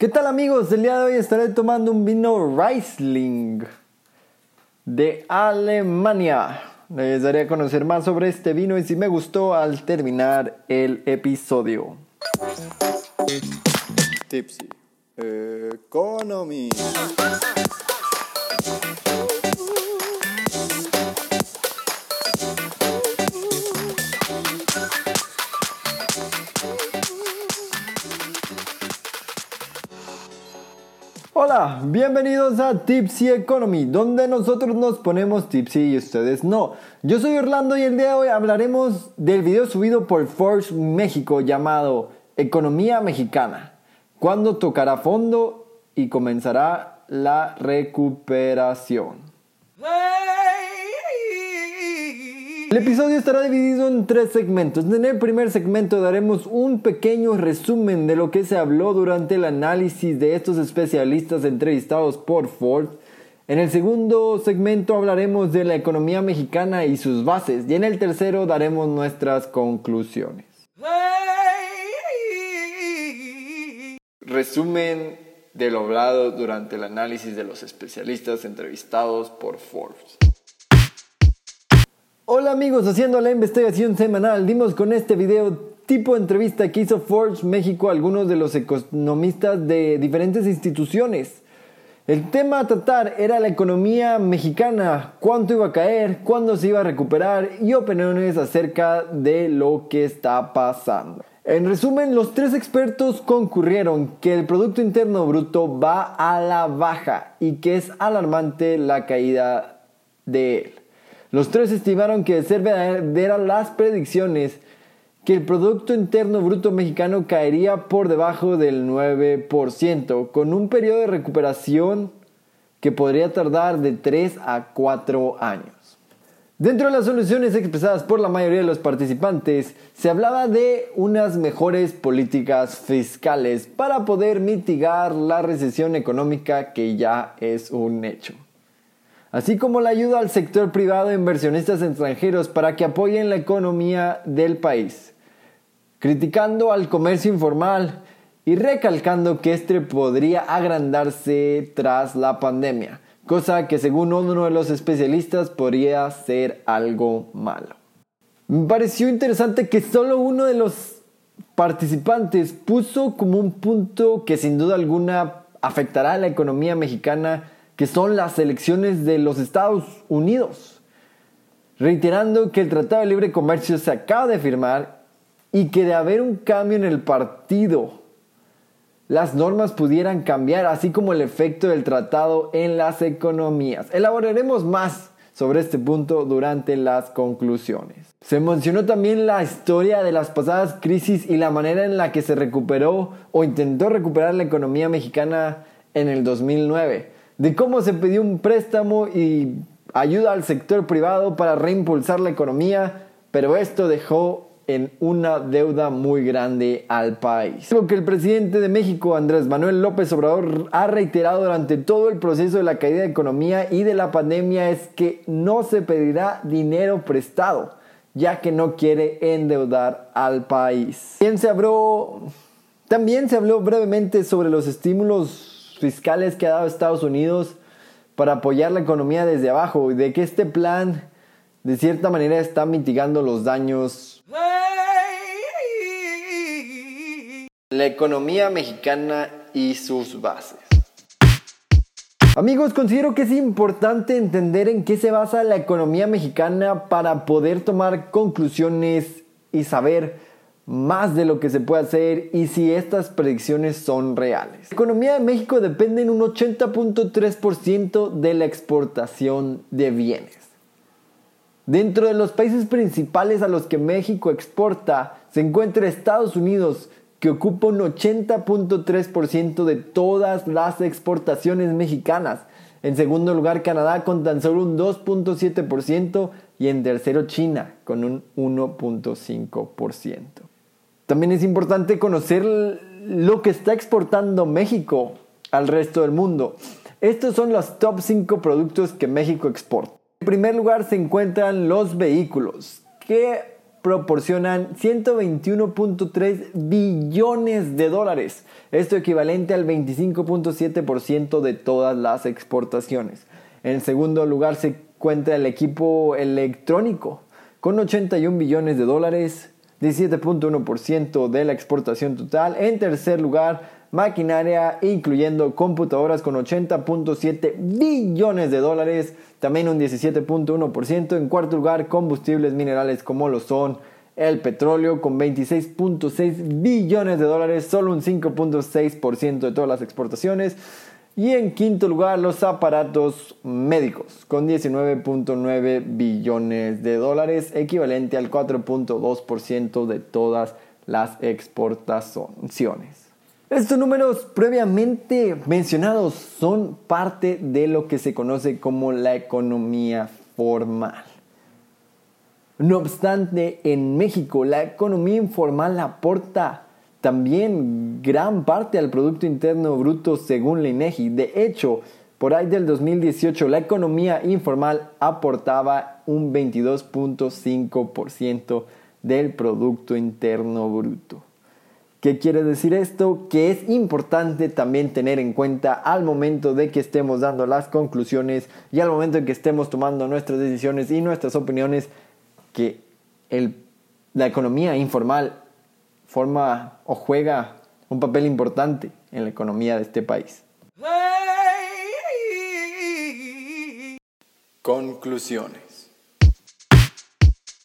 ¿Qué tal amigos? El día de hoy estaré tomando un vino Riesling de Alemania. Les daré a conocer más sobre este vino y si me gustó al terminar el episodio. Tipsy Economy. Hola, bienvenidos a Tipsy Economy, donde nosotros nos ponemos tipsy y ustedes no. Yo soy Orlando y el día de hoy hablaremos del video subido por Forbes México llamado Economía Mexicana, cuándo tocará fondo y comenzará la recuperación. El episodio estará dividido en tres segmentos. En el primer segmento daremos un pequeño resumen de lo que se habló durante el análisis de estos especialistas entrevistados por Ford. En el segundo segmento hablaremos de la economía mexicana y sus bases. Y en el tercero daremos nuestras conclusiones. Resumen de lo hablado durante el análisis de los especialistas entrevistados por Forbes. Hola amigos, haciendo la investigación semanal, dimos con este video tipo entrevista que hizo Forbes México a algunos de los economistas de diferentes instituciones. El tema a tratar era la economía mexicana, cuánto iba a caer, cuándo se iba a recuperar y opiniones acerca de lo que está pasando. En resumen, los tres expertos concurrieron que el Producto Interno Bruto va a la baja y que es alarmante la caída de él. Los tres estimaron que de ser verdaderas las predicciones que el Producto Interno Bruto mexicano caería por debajo del 9%, con un periodo de recuperación que podría tardar de 3 a 4 años. Dentro de las soluciones expresadas por la mayoría de los participantes, se hablaba de unas mejores políticas fiscales para poder mitigar la recesión económica que ya es un hecho así como la ayuda al sector privado e inversionistas extranjeros para que apoyen la economía del país, criticando al comercio informal y recalcando que este podría agrandarse tras la pandemia, cosa que según uno de los especialistas podría ser algo malo. Me pareció interesante que solo uno de los participantes puso como un punto que sin duda alguna afectará a la economía mexicana que son las elecciones de los Estados Unidos, reiterando que el Tratado de Libre Comercio se acaba de firmar y que de haber un cambio en el partido, las normas pudieran cambiar, así como el efecto del tratado en las economías. Elaboraremos más sobre este punto durante las conclusiones. Se mencionó también la historia de las pasadas crisis y la manera en la que se recuperó o intentó recuperar la economía mexicana en el 2009 de cómo se pidió un préstamo y ayuda al sector privado para reimpulsar la economía, pero esto dejó en una deuda muy grande al país. Lo que el presidente de México, Andrés Manuel López Obrador, ha reiterado durante todo el proceso de la caída de economía y de la pandemia es que no se pedirá dinero prestado, ya que no quiere endeudar al país. También se habló, también se habló brevemente sobre los estímulos fiscales que ha dado Estados Unidos para apoyar la economía desde abajo y de que este plan de cierta manera está mitigando los daños. La economía mexicana y sus bases. Amigos, considero que es importante entender en qué se basa la economía mexicana para poder tomar conclusiones y saber más de lo que se puede hacer y si estas predicciones son reales. La economía de México depende en un 80.3% de la exportación de bienes. Dentro de los países principales a los que México exporta se encuentra Estados Unidos, que ocupa un 80.3% de todas las exportaciones mexicanas. En segundo lugar, Canadá con tan solo un 2.7% y en tercero, China con un 1.5%. También es importante conocer lo que está exportando México al resto del mundo. Estos son los top 5 productos que México exporta. En primer lugar se encuentran los vehículos, que proporcionan 121.3 billones de dólares, esto equivalente al 25.7% de todas las exportaciones. En segundo lugar se encuentra el equipo electrónico, con 81 billones de dólares, 17.1% de la exportación total. En tercer lugar, maquinaria, incluyendo computadoras con 80.7 billones de dólares, también un 17.1%. En cuarto lugar, combustibles minerales como lo son el petróleo con 26.6 billones de dólares, solo un 5.6% de todas las exportaciones. Y en quinto lugar, los aparatos médicos, con 19.9 billones de dólares, equivalente al 4.2% de todas las exportaciones. Estos números previamente mencionados son parte de lo que se conoce como la economía formal. No obstante, en México la economía informal aporta también gran parte al Producto Interno Bruto según la INEGI. De hecho, por ahí del 2018 la economía informal aportaba un 22.5% del Producto Interno Bruto. ¿Qué quiere decir esto? Que es importante también tener en cuenta al momento de que estemos dando las conclusiones y al momento en que estemos tomando nuestras decisiones y nuestras opiniones que la economía informal forma o juega un papel importante en la economía de este país. Conclusiones.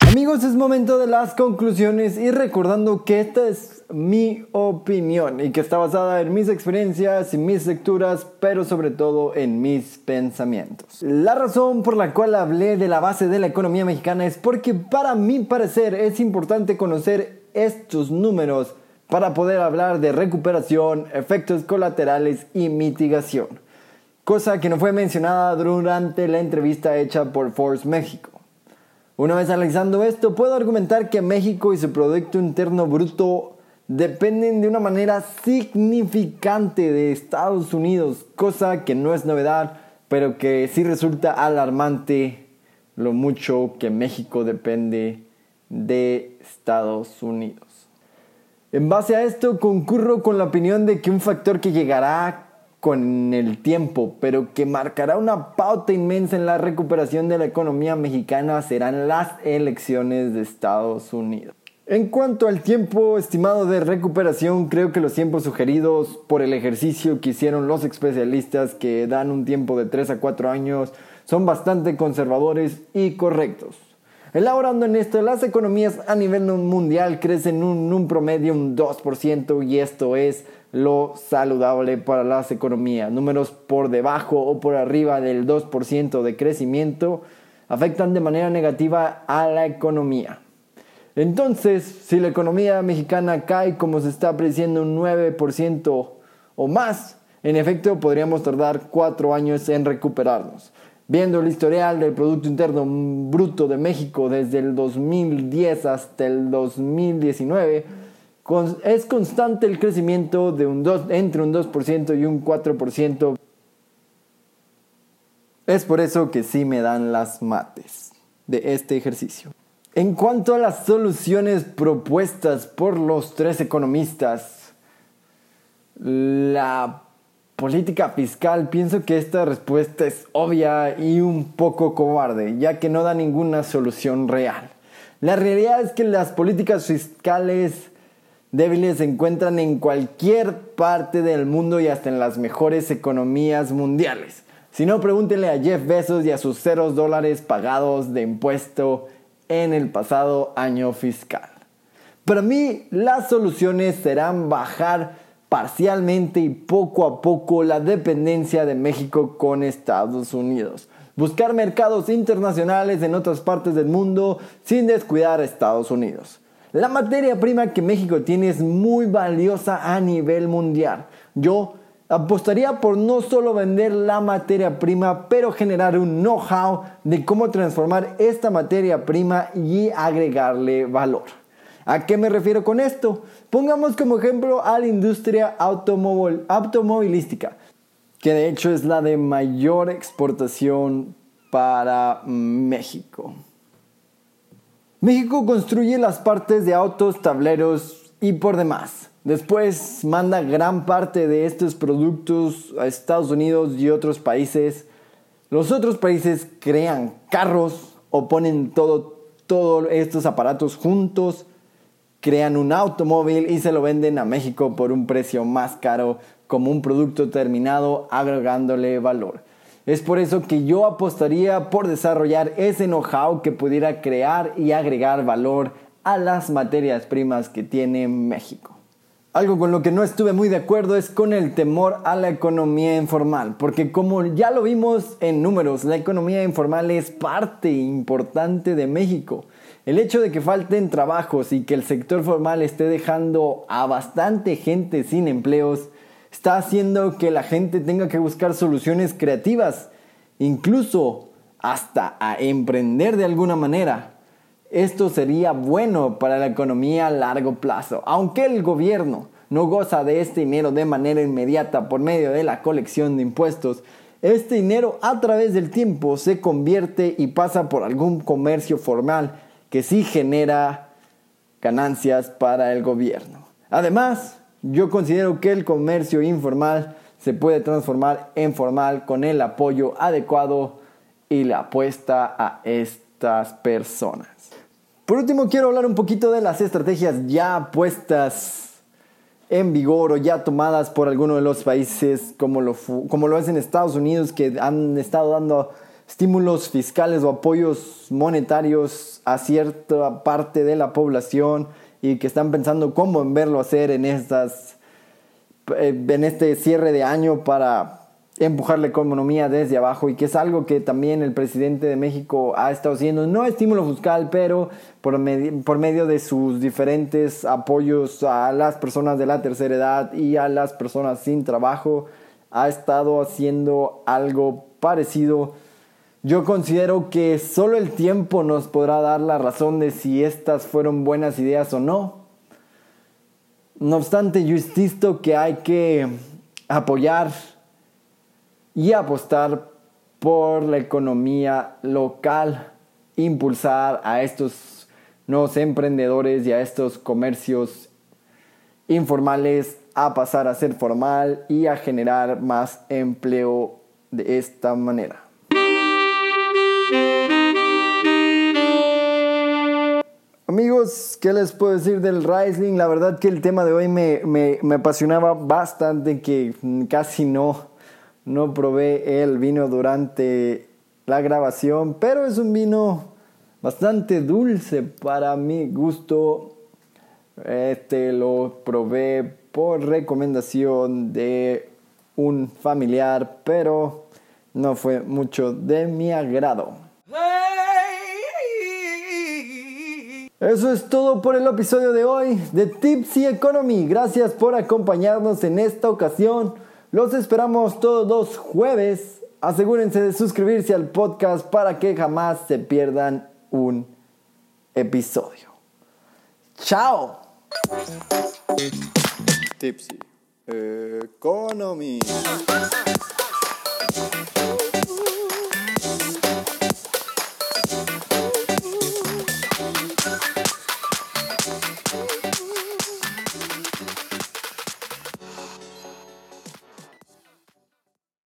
Amigos, es momento de las conclusiones y recordando que esta es mi opinión y que está basada en mis experiencias y mis lecturas, pero sobre todo en mis pensamientos. La razón por la cual hablé de la base de la economía mexicana es porque para mi parecer es importante conocer estos números para poder hablar de recuperación, efectos colaterales y mitigación, cosa que no fue mencionada durante la entrevista hecha por Force México. Una vez analizando esto, puedo argumentar que México y su Producto Interno Bruto dependen de una manera significante de Estados Unidos, cosa que no es novedad, pero que sí resulta alarmante lo mucho que México depende de Estados Unidos. En base a esto, concurro con la opinión de que un factor que llegará con el tiempo, pero que marcará una pauta inmensa en la recuperación de la economía mexicana serán las elecciones de Estados Unidos. En cuanto al tiempo estimado de recuperación, creo que los tiempos sugeridos por el ejercicio que hicieron los especialistas que dan un tiempo de 3 a 4 años son bastante conservadores y correctos. Elaborando en esto, las economías a nivel mundial crecen un, un promedio un 2% y esto es lo saludable para las economías. Números por debajo o por arriba del 2% de crecimiento afectan de manera negativa a la economía. Entonces, si la economía mexicana cae como se está prediciendo un 9% o más, en efecto podríamos tardar 4 años en recuperarnos. Viendo el historial del Producto Interno Bruto de México desde el 2010 hasta el 2019, es constante el crecimiento de un entre un 2% y un 4%. Es por eso que sí me dan las mates de este ejercicio. En cuanto a las soluciones propuestas por los tres economistas, la política fiscal, pienso que esta respuesta es obvia y un poco cobarde, ya que no da ninguna solución real. La realidad es que las políticas fiscales débiles se encuentran en cualquier parte del mundo y hasta en las mejores economías mundiales. Si no, pregúntenle a Jeff Bezos y a sus ceros dólares pagados de impuesto en el pasado año fiscal. Para mí, las soluciones serán bajar parcialmente y poco a poco la dependencia de México con Estados Unidos. Buscar mercados internacionales en otras partes del mundo sin descuidar a Estados Unidos. La materia prima que México tiene es muy valiosa a nivel mundial. Yo apostaría por no solo vender la materia prima, pero generar un know-how de cómo transformar esta materia prima y agregarle valor. ¿A qué me refiero con esto? Pongamos como ejemplo a la industria automovilística, que de hecho es la de mayor exportación para México. México construye las partes de autos, tableros y por demás. Después manda gran parte de estos productos a Estados Unidos y otros países. Los otros países crean carros o ponen todo, todos estos aparatos juntos, crean un automóvil y se lo venden a México por un precio más caro como un producto terminado agregándole valor. Es por eso que yo apostaría por desarrollar ese know-how que pudiera crear y agregar valor a las materias primas que tiene México. Algo con lo que no estuve muy de acuerdo es con el temor a la economía informal, porque como ya lo vimos en números, la economía informal es parte importante de México. El hecho de que falten trabajos y que el sector formal esté dejando a bastante gente sin empleos está haciendo que la gente tenga que buscar soluciones creativas, incluso hasta a emprender de alguna manera. Esto sería bueno para la economía a largo plazo, aunque el gobierno no goza de este dinero de manera inmediata por medio de la colección de impuestos. Este dinero a través del tiempo se convierte y pasa por algún comercio formal que sí genera ganancias para el gobierno. Además, yo considero que el comercio informal se puede transformar en formal con el apoyo adecuado y la apuesta a estas personas. Por último, quiero hablar un poquito de las estrategias ya puestas en vigor o ya tomadas por algunos de los países como lo, como lo es en Estados Unidos que han estado dando estímulos fiscales o apoyos monetarios a cierta parte de la población y que están pensando cómo en verlo hacer en estas eh, en este cierre de año para empujar la economía desde abajo y que es algo que también el presidente de México ha estado haciendo, no estímulo fiscal, pero por, por medio de sus diferentes apoyos a las personas de la tercera edad y a las personas sin trabajo, ha estado haciendo algo parecido. Yo considero que solo el tiempo nos podrá dar la razón de si estas fueron buenas ideas o no. No obstante, yo insisto que hay que apoyar y apostar por la economía local, impulsar a estos nuevos emprendedores y a estos comercios informales a pasar a ser formal y a generar más empleo de esta manera. Amigos, ¿qué les puedo decir del Riesling? La verdad que el tema de hoy me, me, me apasionaba bastante, que casi no, no probé el vino durante la grabación, pero es un vino bastante dulce para mi gusto. Este lo probé por recomendación de un familiar, pero no fue mucho de mi agrado. Eso es todo por el episodio de hoy de Tipsy Economy. Gracias por acompañarnos en esta ocasión. Los esperamos todos los jueves. Asegúrense de suscribirse al podcast para que jamás se pierdan un episodio. ¡Chao! Tipsy Economy.